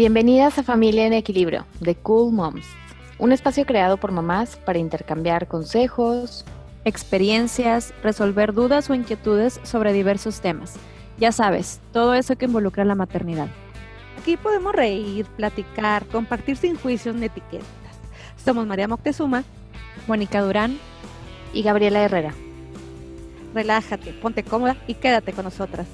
Bienvenidas a Familia en Equilibrio, de Cool Moms, un espacio creado por mamás para intercambiar consejos, experiencias, resolver dudas o inquietudes sobre diversos temas. Ya sabes, todo eso que involucra la maternidad. Aquí podemos reír, platicar, compartir sin juicios ni etiquetas. Somos María Moctezuma, Mónica Durán y Gabriela Herrera. Relájate, ponte cómoda y quédate con nosotras.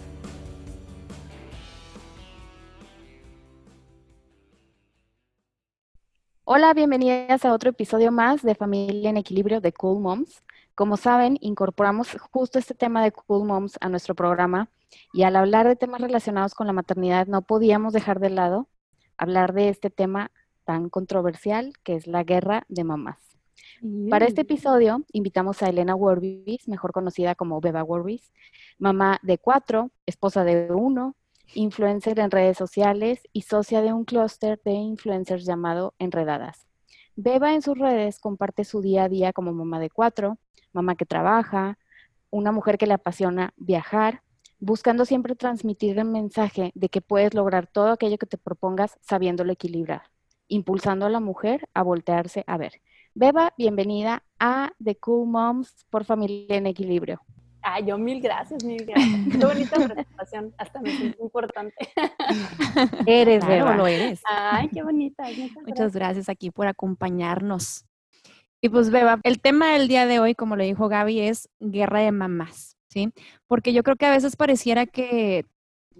Hola, bienvenidas a otro episodio más de Familia en Equilibrio de Cool Moms. Como saben, incorporamos justo este tema de Cool Moms a nuestro programa y al hablar de temas relacionados con la maternidad no podíamos dejar de lado hablar de este tema tan controversial que es la guerra de mamás. Para este episodio invitamos a Elena Worbis, mejor conocida como Beba Worbis, mamá de cuatro, esposa de uno, influencer en redes sociales y socia de un clúster de influencers llamado Enredadas. Beba en sus redes comparte su día a día como mamá de cuatro, mamá que trabaja, una mujer que le apasiona viajar, buscando siempre transmitir el mensaje de que puedes lograr todo aquello que te propongas sabiéndolo equilibrar, impulsando a la mujer a voltearse a ver. Beba, bienvenida a The Cool Moms por Familia en Equilibrio. Ay, yo mil gracias, mil gracias. Qué bonita presentación, hasta me siento importante. Eres, claro, lo eres. Ay, qué bonita. Muchas gracias. aquí por acompañarnos. Y pues, Beba, el tema del día de hoy, como le dijo Gaby, es guerra de mamás, ¿sí? Porque yo creo que a veces pareciera que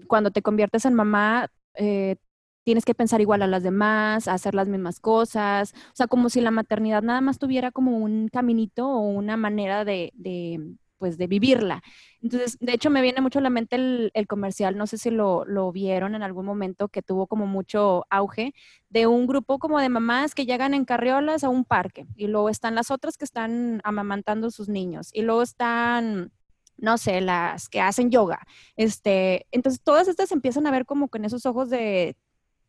cuando te conviertes en mamá, eh, tienes que pensar igual a las demás, hacer las mismas cosas, o sea, como si la maternidad nada más tuviera como un caminito o una manera de pues de vivirla. Entonces, de hecho, me viene mucho a la mente el, comercial, no sé si lo, vieron en algún momento, que tuvo como mucho auge, de un grupo como de mamás que llegan en carriolas a un parque y luego están las otras que están amamantando a sus niños y luego están no sé, las que hacen yoga. Este, entonces todas estas empiezan a ver como con esos ojos de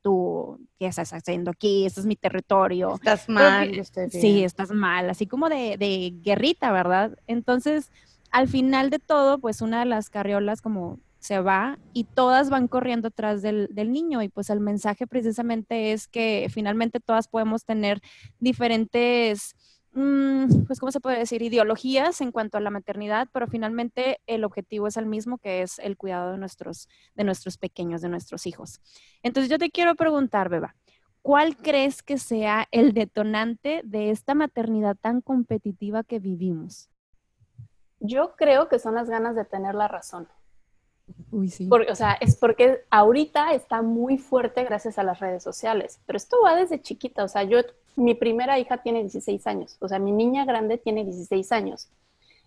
tú, ¿qué estás haciendo aquí? Este es mi territorio. Estás mal. sí, estás mal, así como de, de guerrita, ¿verdad? Entonces, al final de todo, pues una de las carriolas como se va y todas van corriendo atrás del, niño y pues el mensaje precisamente es que finalmente todas podemos tener diferentes, mm, pues ¿cómo se puede decir? Ideologías en cuanto a la maternidad, pero finalmente el objetivo es el mismo, que es el cuidado de nuestros, de nuestros pequeños, de nuestros hijos. Entonces yo te quiero preguntar, Beba, ¿cuál crees que sea el detonante de esta maternidad tan competitiva que vivimos? Yo creo que son las ganas de tener la razón. Uy, sí. Porque, o sea, es porque ahorita está muy fuerte gracias a las redes sociales, pero esto va desde chiquita, o sea, yo, mi primera hija tiene 16 años, o sea, mi niña grande tiene 16 años.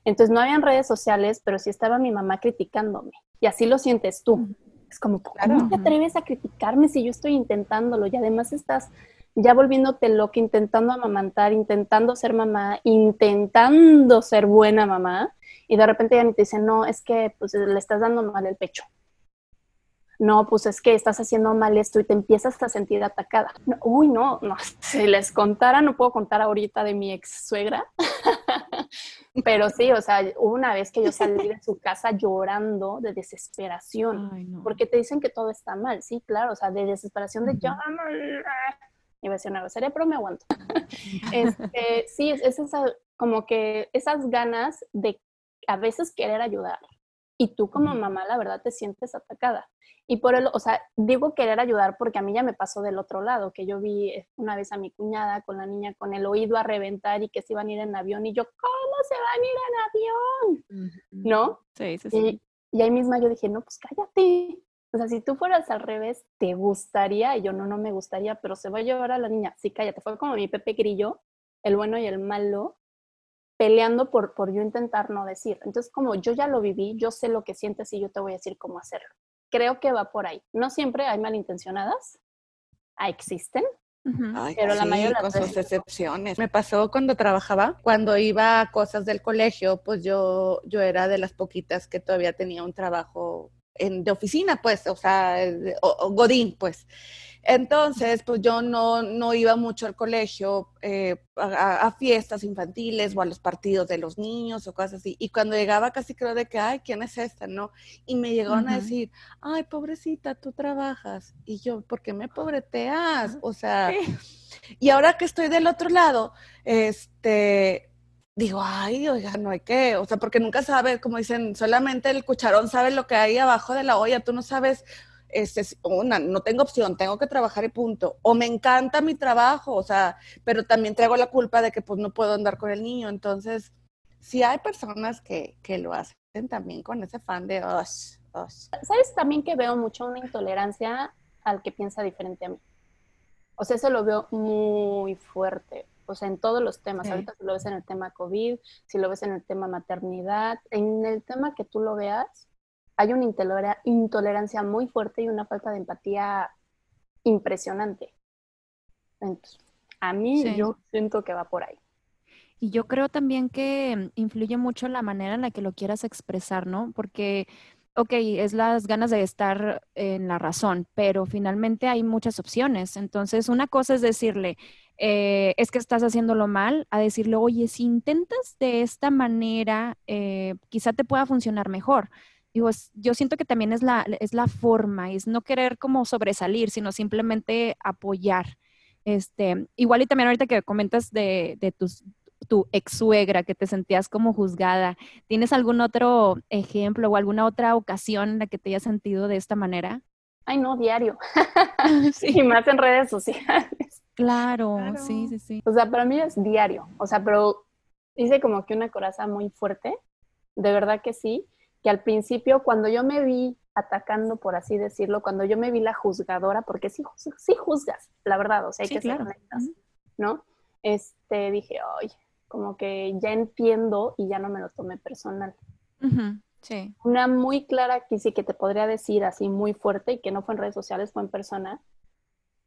Entonces no habían redes sociales, pero sí estaba mi mamá criticándome. Y así lo sientes tú. Es como, ¿cómo te atreves a criticarme si yo estoy intentándolo? Y además estás ya volviéndote loca, intentando amamantar, intentando ser mamá, intentando ser buena mamá, y de repente ya ni te dicen, no, es que pues, le estás dando mal el pecho. No, pues es que estás haciendo mal esto y te empiezas a sentir atacada. uy, no, no, si les contara, no puedo contar ahorita de mi ex suegra, pero sí, o sea, una vez que yo salí de su casa llorando de desesperación, porque te dicen que todo está mal, sí, claro, o sea, de desesperación de yo, iba a decir una grosería, pero me aguanto. este, sí, es, esa, como que esas ganas de a veces querer ayudar. Y tú como mamá, la verdad, te sientes atacada. Y por el, o sea, digo querer ayudar porque a mí ya me pasó del otro lado, que yo vi eh, una vez a mi cuñada con la niña con el oído a reventar y que se iban a ir en avión. Y yo, ¿cómo se van a ir en avión? ¿No? Sí, sí, sí. Y, y ahí misma yo dije, no, pues cállate. O sea, si tú fueras al revés, ¿te gustaría? Y yo, no, no me gustaría, pero se va a llevar a la niña. Sí, cállate. Fue como mi Pepe Grillo, el bueno y el malo, peleando por, por yo intentar no decir. Entonces, como yo ya lo viví, yo sé lo que sientes y yo te voy a decir cómo hacerlo. Creo que va por ahí. No siempre hay malintencionadas, ah, existen, pero la mayoría con sus excepciones. Me pasó cuando trabajaba, cuando iba a cosas del colegio, pues yo, yo era de las poquitas que todavía tenía un trabajo de oficina, pues, o sea, o, Godín, pues. Entonces, pues yo no, no iba mucho al colegio, eh, a, fiestas infantiles o a los partidos de los niños o cosas así. Y cuando llegaba casi creo de que, ay, ¿quién es esta? ¿No? Y me llegaron a decir, ay, pobrecita, tú trabajas. Y yo, ¿por qué me pobreteas? O sea, y ahora que estoy del otro lado, este, digo, ay, oiga, no hay que, o sea, porque nunca sabes, como dicen, solamente el cucharón sabe lo que hay abajo de la olla, tú no sabes, este, una, no tengo opción, tengo que trabajar y punto. O me encanta mi trabajo, o sea, pero también traigo la culpa de que pues no puedo andar con el niño. Entonces, sí hay personas que, que lo hacen también con ese fan de, os, ¿Sabes también que veo mucho una intolerancia al que piensa diferente a mí? O sea, eso lo veo muy fuerte o sea, en todos los temas. Ahorita si lo ves en el tema COVID, si lo ves en el tema maternidad, en el tema que tú lo veas, hay una intolerancia muy fuerte y una falta de empatía impresionante. Entonces, a mí yo siento que va por ahí. Y yo creo también que influye mucho la manera en la que lo quieras expresar, ¿no? Porque ok, es las ganas de estar en la razón, pero finalmente hay muchas opciones. Entonces, una cosa es decirle, eh, es que estás haciéndolo mal, a decirle, oye, si intentas de esta manera, eh, quizá te pueda funcionar mejor. Digo, yo siento que también es la, es la forma, es no querer como sobresalir, sino simplemente apoyar. Este, igual y también ahorita que comentas de, de tus, tu ex suegra, que te sentías como juzgada, ¿tienes algún otro ejemplo o alguna otra ocasión en la que te hayas sentido de esta manera? Ay, no, diario. sí. Y más en redes sociales. Claro, sí, sí, sí. O sea, para mí es diario. O sea, pero hice como que una coraza muy fuerte. De verdad que sí. Que al principio, cuando yo me vi atacando, por así decirlo, cuando yo me vi la juzgadora, porque sí, sí juzgas, la verdad, o sea, hay que ser honestas, ¿no? Este, dije, ay, como que ya entiendo y ya no me lo tomé personal. Sí. Una muy clara que sí que te podría decir así muy fuerte y que no fue en redes sociales, fue en persona.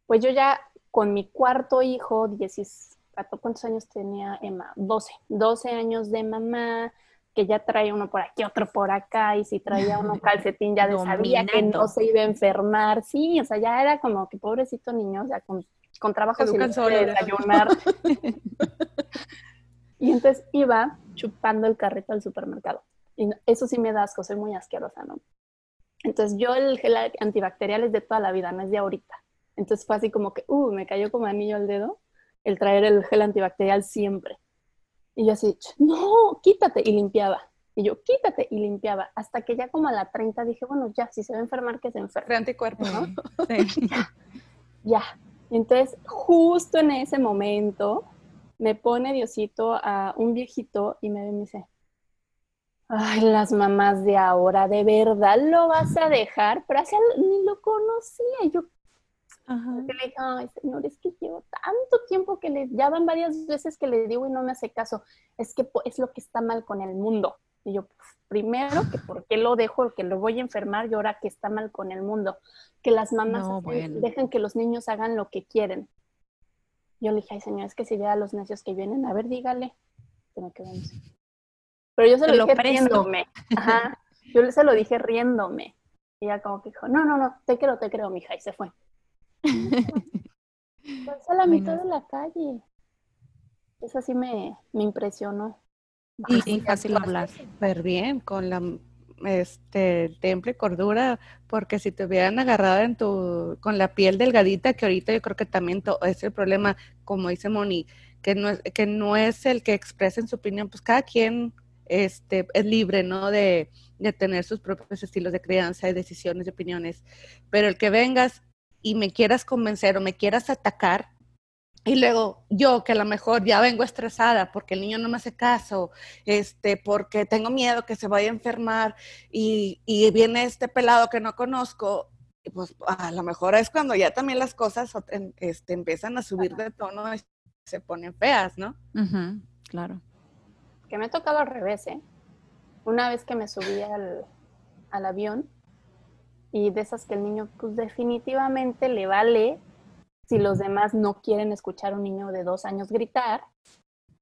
Pues yo ya con mi cuarto hijo, 10, ¿cuántos años tenía Emma? 12, 12 años de mamá, que ya traía uno por aquí, otro por acá, y si traía uno calcetín ya sabía que no se iba a enfermar, sí, o sea, ya era como que pobrecito niño, o sea, con, con trabajo sin desayunar. y entonces iba chupando el carrito al supermercado. Y eso sí me da asco, soy muy asquerosa, ¿no? Entonces yo el gel antibacterial es de toda la vida, no es de ahorita. Entonces fue así como que, uh, me cayó como anillo al dedo el traer el gel antibacterial siempre. Y yo así, no, quítate, y limpiaba. Y yo, quítate, y limpiaba. Hasta que ya como a la 30 dije, bueno, ya, si se va a enfermar, que se enferme. anticuerpo, ¿no? Sí. ya. Entonces, justo en ese momento, me pone Diosito a un viejito y me y dice, ay, las mamás de ahora, ¿de verdad lo vas a dejar? Pero así ni lo conocía. Y yo, le dije, ay, señor, es que llevo tanto tiempo que le, ya van varias veces que le digo y no me hace caso. Es que es lo que está mal con el mundo. Y yo, primero, que por qué lo dejo, que lo voy a enfermar y ahora que está mal con el mundo. Que las mamás dejan que los niños hagan lo que quieren. Yo le dije, ay, señor, es que si ve a los necios que vienen, a ver, dígale. Pero yo se lo, dije riéndome. Ajá. Yo se lo dije riéndome. Y ella como que dijo, no, no, no, te creo, te creo, mija, y se fue. Pues a la mitad de la calle. Eso sí me, me impresionó. Y, fácil hablar. Súper bien, con la este temple y cordura, porque si te hubieran agarrado en tu, con la piel delgadita, que ahorita yo creo que también es el problema, como dice Moni, que no es, que no es el que expresen su opinión, pues cada quien este, es libre, ¿no? De, de tener sus propios estilos de crianza y decisiones y opiniones. Pero el que vengas y me quieras convencer o me quieras atacar, y luego yo que a lo mejor ya vengo estresada porque el niño no me hace caso, este, porque tengo miedo que se vaya a enfermar y, y viene este pelado que no conozco, pues a lo mejor es cuando ya también las cosas este, empiezan a subir de tono y se ponen feas, ¿no? claro. Que me ha tocado al revés, ¿eh? Una vez que me subí al, al avión, y de esas que el niño pues definitivamente le vale si los demás no quieren escuchar a un niño de dos años gritar.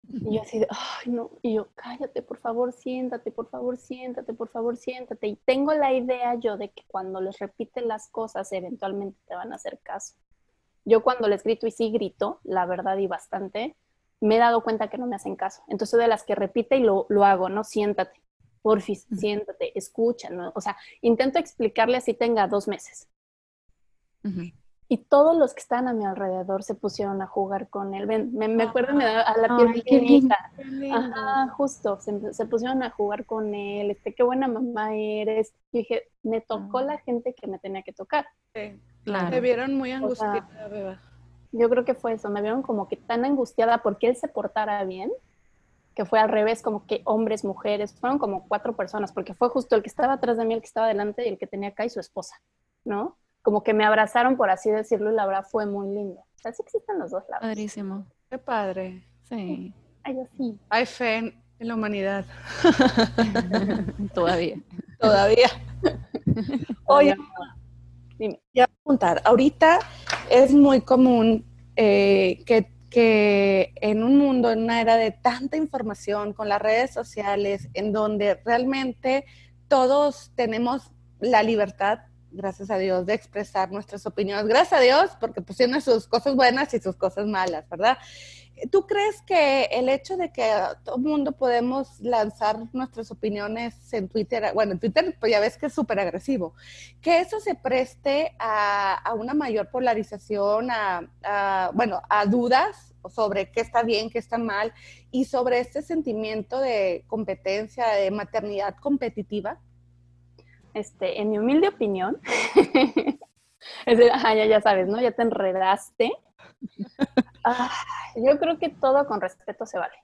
Y yo así de, ay, no, y yo, cállate, por favor, siéntate, por favor, siéntate, por favor, siéntate. Y tengo la idea yo de que cuando les repiten las cosas, eventualmente te van a hacer caso. Yo cuando les grito y sí grito, la verdad y bastante, me he dado cuenta que no me hacen caso. Entonces de las que repite y lo, lo hago, ¿no? Siéntate, porfis, siéntate, escucha, ¿no? O sea, intento explicarle así tenga dos meses. Y todos los que están a mi alrededor se pusieron a jugar con él. Ven, me, acuerdo, me da a la piel pequeñita. Ajá, justo, se, pusieron a jugar con él. Este, qué buena mamá eres. Y dije, me tocó ah. la gente que me tenía que tocar. Sí, claro. Me vieron muy angustiada, beba. Yo creo que fue eso, me vieron como que tan angustiada porque él se portara bien, que fue al revés, como que hombres, mujeres, fueron como cuatro personas, porque fue justo el que estaba atrás de mí, el que estaba delante y el que tenía acá y su esposa, ¿no? Como que me abrazaron, por así decirlo, y la verdad fue muy lindo. O sea, sí existen los dos lados. Padrísimo. Qué padre. Sí. Ay, sí. Hay fe en, la humanidad. Todavía. Todavía. Oye, dime. Ya preguntar, ahorita es muy común eh, que, que, en un mundo, en una era de tanta información, con las redes sociales, en donde realmente todos tenemos la libertad, gracias a Dios, de expresar nuestras opiniones. Gracias a Dios, porque pues tiene sus cosas buenas y sus cosas malas, ¿verdad? ¿Tú crees que el hecho de que todo el mundo podemos lanzar nuestras opiniones en Twitter, bueno, en Twitter pues ya ves que es súper agresivo, que eso se preste a, una mayor polarización, a, bueno, a dudas sobre qué está bien, qué está mal y sobre este sentimiento de competencia, de maternidad competitiva? Este, en mi humilde opinión, ya, ya sabes, ¿no? Ya te enredaste. Ah, yo creo que todo con respeto se vale.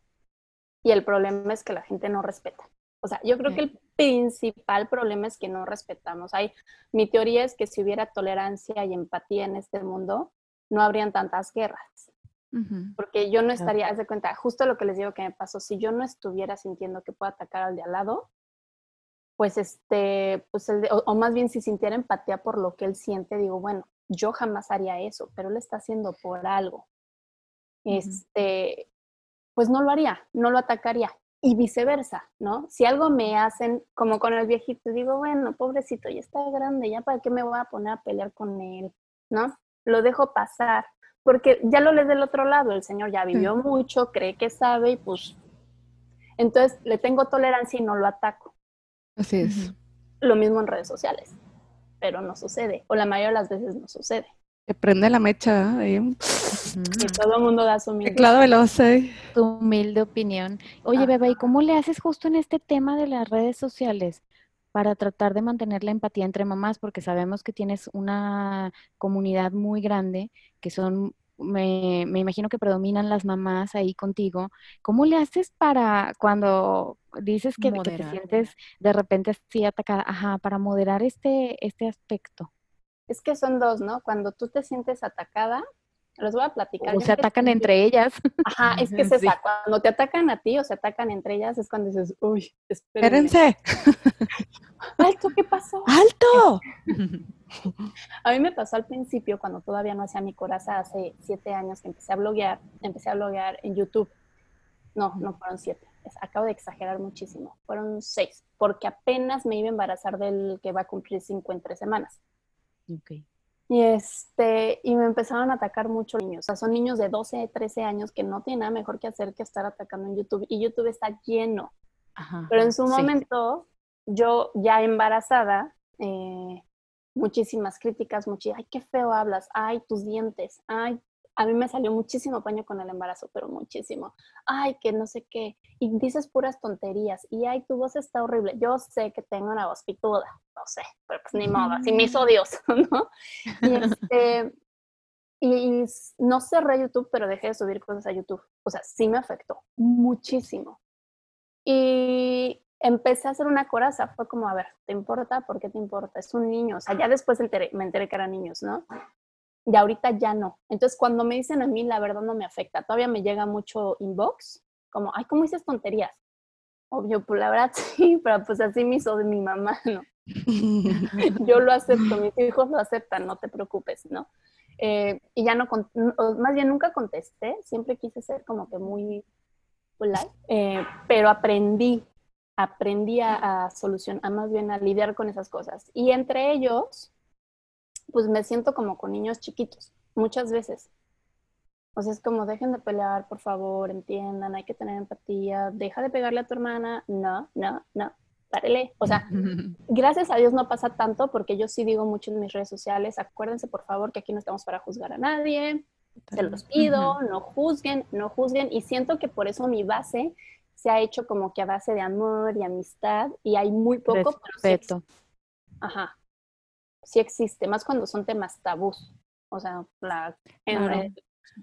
Y el problema es que la gente no respeta. O sea, yo creo que el principal problema es que no respetamos. Hay, mi teoría es que si hubiera tolerancia y empatía en este mundo, no habrían tantas guerras. Porque yo no estaría, haz de cuenta, justo lo que les digo que me pasó, si yo no estuviera sintiendo que puedo atacar al de al lado, pues este, pues el o, más bien si sintiera empatía por lo que él siente, digo, bueno, yo jamás haría eso, pero él está haciendo por algo este, pues no lo haría, no lo atacaría. Y viceversa, ¿no? Si algo me hacen, como con el viejito, digo, bueno, pobrecito, ya está grande, ya para qué me voy a poner a pelear con él, ¿no? Lo dejo pasar, porque ya lo lees del otro lado, el señor ya vivió mucho, cree que sabe y pues, entonces le tengo tolerancia y no lo ataco. Así es. Lo mismo en redes sociales, pero no sucede, o la mayoría de las veces no sucede. Se prende la mecha. Y todo el mundo da su humilde. Claro, veloz, ¿eh? Tu humilde opinión. Oye, Beba, ¿y cómo le haces justo en este tema de las redes sociales para tratar de mantener la empatía entre mamás? Porque sabemos que tienes una comunidad muy grande, que son, me, me imagino que predominan las mamás ahí contigo. ¿Cómo le haces para cuando dices que, que te sientes de repente así atacada? Ajá, para moderar este, este aspecto. Es que son dos, ¿no? Cuando tú te sientes atacada, los voy a platicar. O se atacan entre ellas. Ajá, es que se Cuando te atacan a ti o se atacan entre ellas es cuando dices, uy, espérense. ¡Alto! ¿Qué pasó? ¡Alto! a mí me pasó al principio, cuando todavía no hacía mi coraza, hace siete años que empecé a bloguear, empecé a bloguear en YouTube. No, no fueron siete. Acabo de exagerar muchísimo. Fueron seis, porque apenas me iba a embarazar del que va a cumplir cinco en tres semanas. Y, este, y me empezaron a atacar muchos niños. O sea, son niños de 12, 13 años que no tienen nada mejor que hacer que estar atacando en YouTube. Y YouTube está lleno. Pero en su momento, yo ya embarazada, eh, muchísimas críticas, muchísimas, ay, qué feo hablas, ay, tus dientes, ay, a mí me salió muchísimo paño con el embarazo, pero muchísimo. Ay, que no sé qué. Y dices puras tonterías. Y ay, tu voz está horrible. Yo sé que tengo una voz pituda. No sé, pero pues ni modo. Así me hizo Dios, ¿no? Y, este, y, no cerré YouTube, pero dejé de subir cosas a YouTube. O sea, sí me afectó muchísimo. Y empecé a hacer una coraza. Fue como, a ver, ¿te importa? ¿Por qué te importa? Es un niño. O sea, ya después me enteré que eran niños, ¿no? Y ahorita ya no. Entonces, cuando me dicen a mí, la verdad no me afecta. Todavía me llega mucho inbox, como, ay, ¿cómo dices tonterías? Obvio, pues la verdad sí, pero pues así me hizo de mi mamá, ¿no? Yo lo acepto, mis hijos lo aceptan, no te preocupes, ¿no? Eh, y ya no, más bien nunca contesté, siempre quise ser como que muy polite, eh, pero aprendí, aprendí a, a solucionar, más bien a lidiar con esas cosas. Y entre ellos, pues me siento como con niños chiquitos. muchas veces. O sea, es como, dejen de pelear, por favor, entiendan, hay que tener empatía, deja de pegarle a tu hermana, no, no, no, párele. O sea, gracias a Dios no pasa tanto porque yo sí digo mucho en mis redes sociales, acuérdense por favor que aquí no estamos para juzgar a nadie, se los pido, no juzguen, no juzguen, y siento que por eso mi base se ha hecho como que a base de amor y amistad, y hay muy poco, Respeto. ajá, sí existe, más cuando son temas tabús, o sea, la,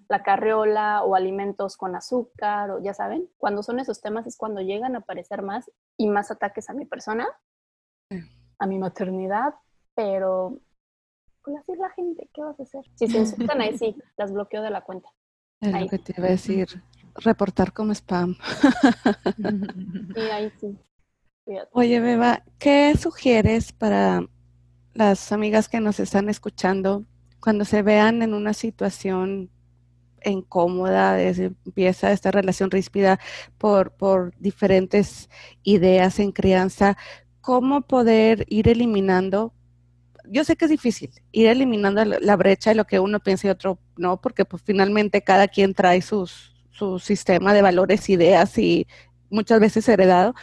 la carriola o alimentos con azúcar, o ya saben, cuando son esos temas es cuando llegan a aparecer más y más ataques a mi persona, a mi maternidad, pero pues así es la gente, ¿qué vas a hacer? Si se insultan ahí sí, las bloqueo de la cuenta. Es lo que te iba a decir, reportar como spam. Sí, ahí sí. Oye, Beba, ¿qué sugieres para las amigas que nos están escuchando cuando se vean en una situación incómoda, empieza esta relación ríspida por, por diferentes ideas en crianza, cómo poder ir eliminando yo sé que es difícil ir eliminando la brecha de lo que uno piensa y otro no, porque pues finalmente cada quien trae sus, su sistema de valores, ideas y muchas veces heredado,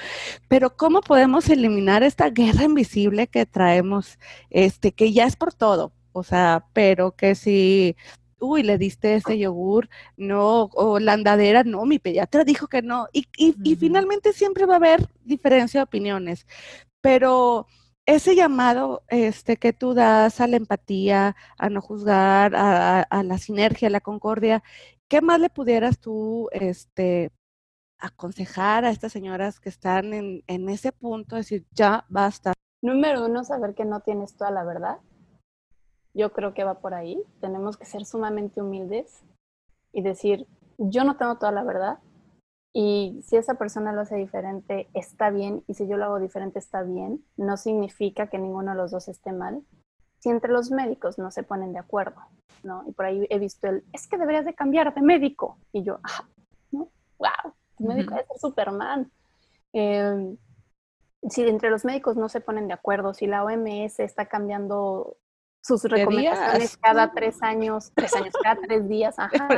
pero cómo podemos eliminar esta guerra invisible que traemos, este, que ya es por todo, o sea, pero que si uy, le diste ese yogur, no, o la andadera, no, mi pediatra dijo que no. Y, y, finalmente siempre va a haber diferencia de opiniones, pero ese llamado este, que tú das a la empatía, a no juzgar, a, a, la sinergia, a la concordia, ¿qué más le pudieras tú este, aconsejar a estas señoras que están en, en ese punto, decir, ya basta? Número uno, saber que no tienes toda la verdad yo creo que va por ahí. Tenemos que ser sumamente humildes y decir, yo no tengo toda la verdad y si esa persona lo hace diferente, está bien, y si yo lo hago diferente, está bien. No significa que ninguno de los dos esté mal. Si entre los médicos no se ponen de acuerdo, ¿no? Y por ahí he visto el, es que deberías de cambiar de médico. Y yo, ah, ¿no? ¡Wow! Médico debe ser Superman. Eh, si entre los médicos no se ponen de acuerdo, si la OMS está cambiando sus recomendaciones cada tres años, tres años, cada tres días, ajá.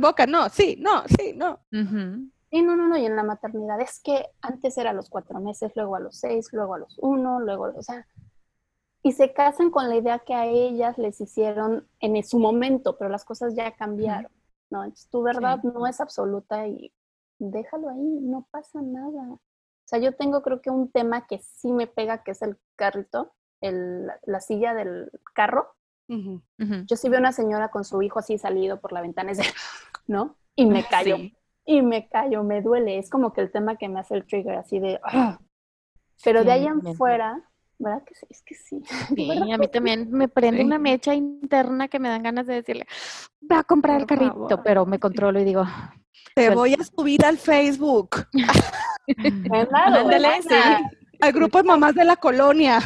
boca, no, sí, no, sí, no. Sí, no, no, no, y en la maternidad es que antes era a los cuatro meses, luego a los seis, luego a los uno, luego, o sea, y se casan con la idea que a ellas les hicieron en su momento, pero las cosas ya cambiaron, ¿no? Entonces, tu verdad no es absoluta y déjalo ahí, no pasa nada. O sea, yo tengo creo que un tema que sí me pega, que es el carrito, la silla del carro, yo sí veo una señora con su hijo así salido por la ventana, ¿no? Y me callo. Y me callo, me duele. Es como que el tema que me hace el trigger, así de... ¡ah! Pero de ahí en fuera, ¿verdad que sí? Es que sí. Sí, a mí también me prende una mecha interna que me dan ganas de decirle, va a comprar el carrito, pero me controlo y digo... Te voy a subir al Facebook. Ándale, sí al grupo de mamás de la colonia.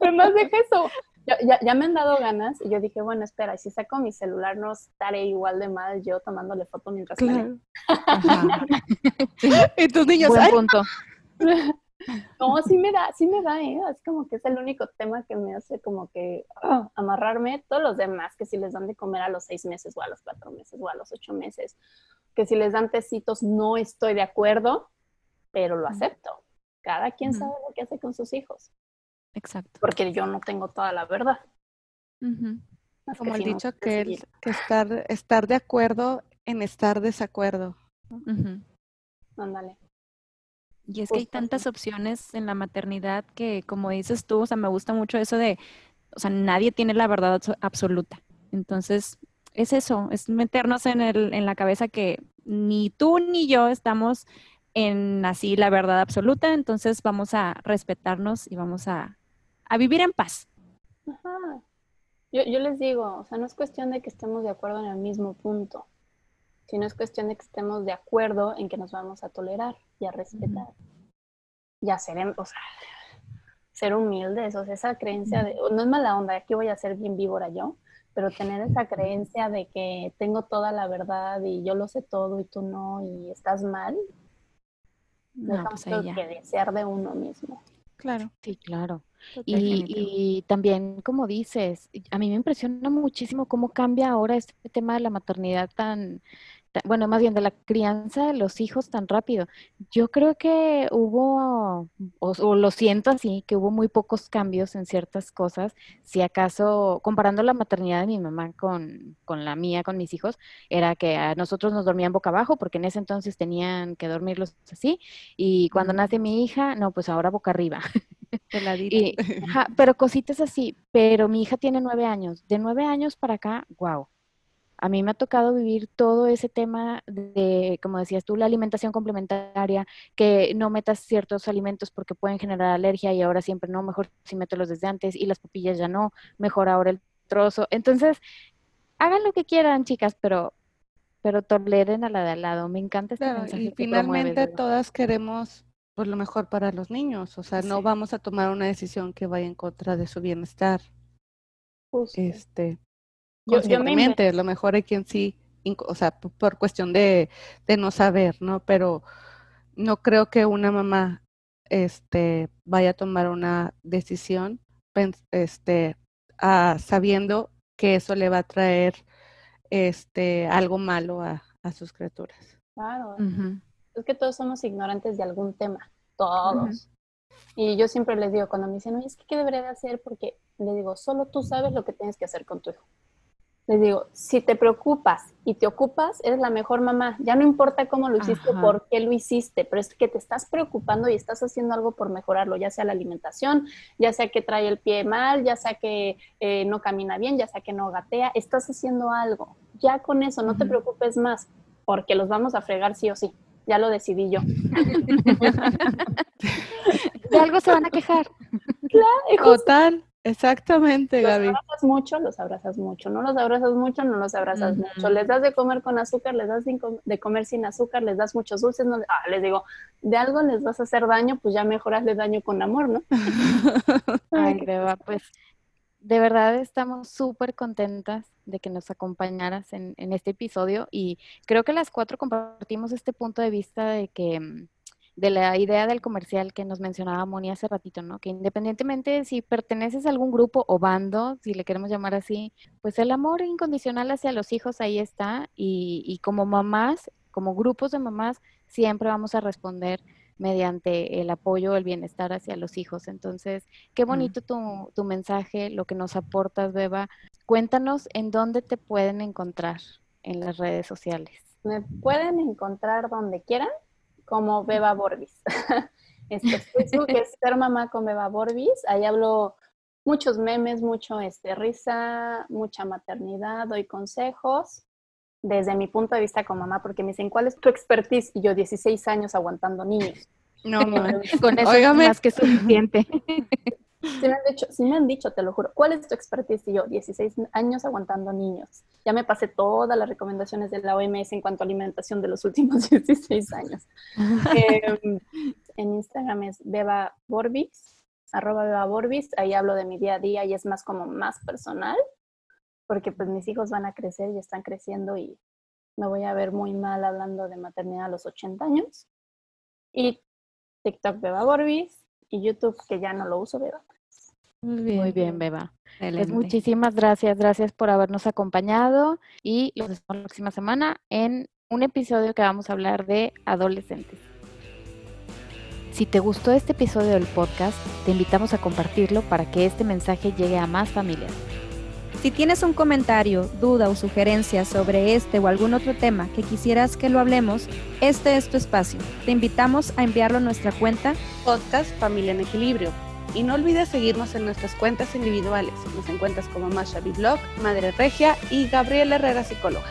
Además de eso. Ya, ya, me han dado ganas y yo dije, bueno, espera, si saco mi celular no estaré igual de mal yo tomándole foto mientras claro. y tus niños, Buen punto. No, sí me da, sí me da, ¿eh? Es como que es el único tema que me hace como que ah, amarrarme. Todos los demás, que si les dan de comer a los seis meses o a los cuatro meses o a los ocho meses, que si les dan tecitos, no estoy de acuerdo, pero lo acepto. Cada quien sabe lo que hace con sus hijos. Exacto. Porque yo no tengo toda la verdad. Como el dicho que, que estar, estar de acuerdo en estar desacuerdo. Ándale. Y es que hay tantas opciones en la maternidad que, como dices tú, o sea, me gusta mucho eso de, o sea, nadie tiene la verdad absoluta. Entonces, es eso, es meternos en, el, en la cabeza que ni tú ni yo estamos en así la verdad absoluta, entonces vamos a respetarnos y vamos a, a vivir en paz. Ajá. Yo, yo, les digo, o sea, no es cuestión de que estemos de acuerdo en el mismo punto, sino es cuestión de que estemos de acuerdo en que nos vamos a tolerar y a respetar. Y a ser, o sea, ser humildes, o sea, esa creencia de, no es mala onda, aquí voy a ser bien víbora yo, pero tener esa creencia de que tengo toda la verdad y yo lo sé todo y tú no y estás mal, no, pues que desear de uno mismo. Claro. Sí, claro. Y, y, también, como dices, a mí me impresiona muchísimo cómo cambia ahora este tema de la maternidad tan, bueno, más bien de la crianza de los hijos tan rápido. Yo creo que hubo, o, lo siento así, que hubo muy pocos cambios en ciertas cosas. Si acaso, comparando la maternidad de mi mamá con, con la mía, con mis hijos, era que a nosotros nos dormían boca abajo, porque en ese entonces tenían que dormirlos así. Y cuando nace mi hija, no, pues ahora boca arriba. y, pero cositas así. Pero mi hija tiene nueve años. De nueve años para acá, wow a mí me ha tocado vivir todo ese tema de, como decías tú, la alimentación complementaria, que no metas ciertos alimentos porque pueden generar alergia y ahora siempre no, mejor si los desde antes y las papillas ya no, mejor ahora el trozo. Entonces, hagan lo que quieran, chicas, pero pero toleren a la de al lado. Me encanta este mensaje. Y finalmente todas queremos pues, lo mejor para los niños, o sea, no vamos a tomar una decisión que vaya en contra de su bienestar. Este, conscientemente, yo, a lo mejor hay quien sí, o sea, por cuestión de, de, no saber, ¿no? Pero no creo que una mamá este, vaya a tomar una decisión este, sabiendo que eso le va a traer este, algo malo a, a sus criaturas. Claro. Es que todos somos ignorantes de algún tema, todos. Y yo siempre les digo, cuando me dicen, oye, es que ¿qué debería de hacer? Porque le digo, solo tú sabes lo que tienes que hacer con tu hijo les digo, si te preocupas y te ocupas, eres la mejor mamá. Ya no importa cómo lo hiciste, por qué lo hiciste, pero es que te estás preocupando y estás haciendo algo por mejorarlo, ya sea la alimentación, ya sea que trae el pie mal, ya sea que eh, no camina bien, ya sea que no gatea, estás haciendo algo. Ya con eso, no te preocupes más, porque los vamos a fregar sí o sí. Ya lo decidí yo. De algo se van a quejar. Claro, Total. Exactamente, Gaby. Los abrazas mucho, los abrazas mucho. No los abrazas mucho, no los abrazas mucho. Les das de comer con azúcar, les das de comer sin azúcar, les das muchos dulces. No, ah, les digo, de algo les vas a hacer daño, pues ya mejoras de daño con amor, ¿no? Ay, Greba, pues de verdad estamos súper contentas de que nos acompañaras en, en este episodio y creo que las cuatro compartimos este punto de vista de que mm, de la idea del comercial que nos mencionaba Moni hace ratito, ¿no? Que independientemente si perteneces a algún grupo o bando, si le queremos llamar así, pues el amor incondicional hacia los hijos ahí está y, y como mamás, como grupos de mamás, siempre vamos a responder mediante el apoyo, el bienestar hacia los hijos. Entonces, qué bonito tu, tu mensaje, lo que nos aportas, Beba. Cuéntanos en dónde te pueden encontrar en las redes sociales. Me pueden encontrar donde quieran como Beba Borbis. este, Facebook es Ser Mamá con Beba Borbis. Ahí hablo muchos memes, mucho este, risa, mucha maternidad, doy consejos desde mi punto de vista como mamá, porque me dicen, ¿cuál es tu expertise? Y yo, 16 años aguantando niños. No, con eso es más que suficiente. Sí me, han dicho, me han dicho, te lo juro, ¿cuál es tu expertise? Y yo, 16 años aguantando niños. Ya me pasé todas las recomendaciones de la OMS en cuanto a alimentación de los últimos 16 años. Em, en Instagram es Beba Borbis, arroba Beba Borbis, ahí hablo de mi día a día y es más como más personal, porque pues mis hijos van a crecer y están creciendo y me voy a ver muy mal hablando de maternidad a los 80 años. Y TikTok Beba Borbis, y YouTube, que ya no lo uso, Beba. Muy bien, Beba. Pues muchísimas gracias, gracias por habernos acompañado y los vemos la próxima semana en un episodio que vamos a hablar de adolescentes. Si te gustó este episodio del podcast, te invitamos a compartirlo para que este mensaje llegue a más familias. Si tienes un comentario, duda o sugerencia sobre este o algún otro tema que quisieras que lo hablemos, este es tu espacio. Te invitamos a enviarlo a nuestra cuenta Podcast Familia en Equilibrio. Y no olvides seguirnos en nuestras cuentas individuales. Nos encuentras como Masha Blog, Madre Regia y Gabriela Herrera Psicóloga.